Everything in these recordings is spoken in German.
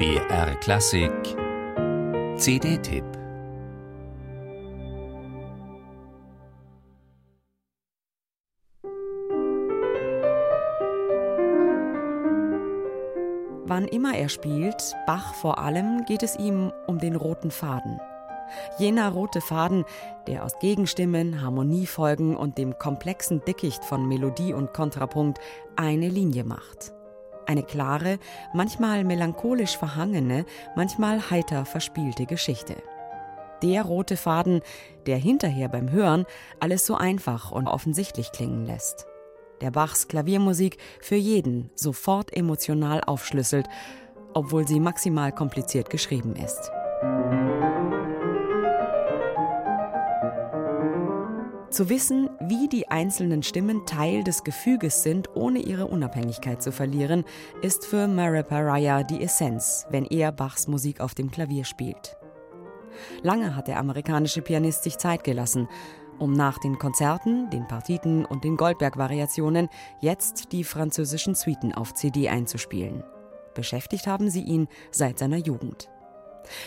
BR Klassik CD-Tipp Wann immer er spielt, Bach vor allem, geht es ihm um den roten Faden. Jener rote Faden, der aus Gegenstimmen, Harmoniefolgen und dem komplexen Dickicht von Melodie und Kontrapunkt eine Linie macht. Eine klare, manchmal melancholisch verhangene, manchmal heiter verspielte Geschichte. Der rote Faden, der hinterher beim Hören alles so einfach und offensichtlich klingen lässt. Der Bachs Klaviermusik für jeden sofort emotional aufschlüsselt, obwohl sie maximal kompliziert geschrieben ist. Zu wissen, wie die einzelnen Stimmen Teil des Gefüges sind, ohne ihre Unabhängigkeit zu verlieren, ist für Mariah die Essenz, wenn er Bachs Musik auf dem Klavier spielt. Lange hat der amerikanische Pianist sich Zeit gelassen, um nach den Konzerten, den Partiten und den Goldberg-Variationen jetzt die französischen Suiten auf CD einzuspielen. Beschäftigt haben sie ihn seit seiner Jugend.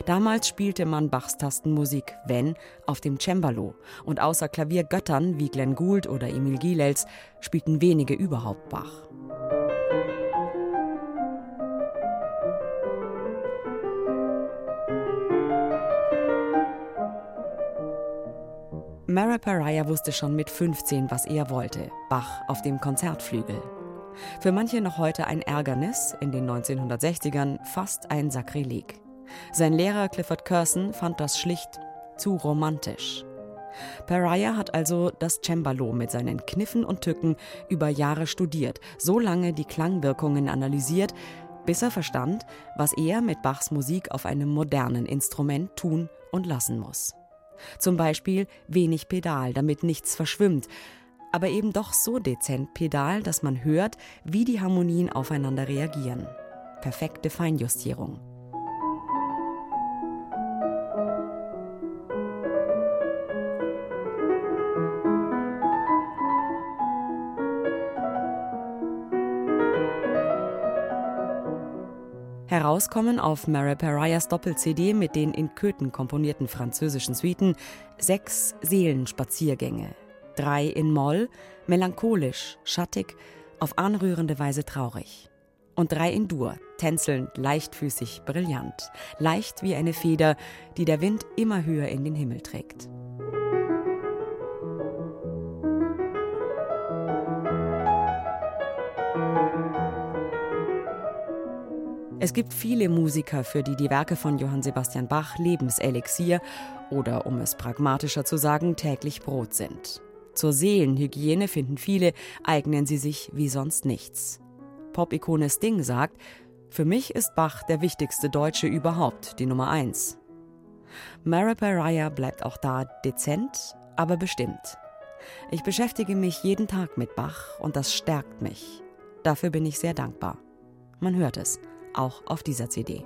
Damals spielte man Bachs Tastenmusik, wenn, auf dem Cembalo und außer Klaviergöttern wie Glenn Gould oder Emil Gilels spielten wenige überhaupt Bach. Mara Pariah wusste schon mit 15, was er wollte: Bach auf dem Konzertflügel. Für manche noch heute ein Ärgernis, in den 1960ern fast ein Sakrileg. Sein Lehrer Clifford Curson fand das schlicht zu romantisch. Pariah hat also das Cembalo mit seinen Kniffen und Tücken über Jahre studiert, so lange die Klangwirkungen analysiert, bis er verstand, was er mit Bachs Musik auf einem modernen Instrument tun und lassen muss. Zum Beispiel wenig Pedal, damit nichts verschwimmt, aber eben doch so dezent Pedal, dass man hört, wie die Harmonien aufeinander reagieren. Perfekte Feinjustierung. Herauskommen auf Mary Pariahs Doppel-CD mit den in Köthen komponierten französischen Suiten sechs Seelenspaziergänge. Drei in Moll, melancholisch, schattig, auf anrührende Weise traurig. Und drei in Dur, tänzelnd, leichtfüßig, brillant, leicht wie eine Feder, die der Wind immer höher in den Himmel trägt. Es gibt viele Musiker, für die die Werke von Johann Sebastian Bach Lebenselixier oder, um es pragmatischer zu sagen, täglich Brot sind. Zur Seelenhygiene finden viele, eignen sie sich wie sonst nichts. Pop-Ikone Sting sagt, für mich ist Bach der wichtigste Deutsche überhaupt, die Nummer eins. Mara Pariah bleibt auch da dezent, aber bestimmt. Ich beschäftige mich jeden Tag mit Bach und das stärkt mich. Dafür bin ich sehr dankbar. Man hört es auch auf dieser CD.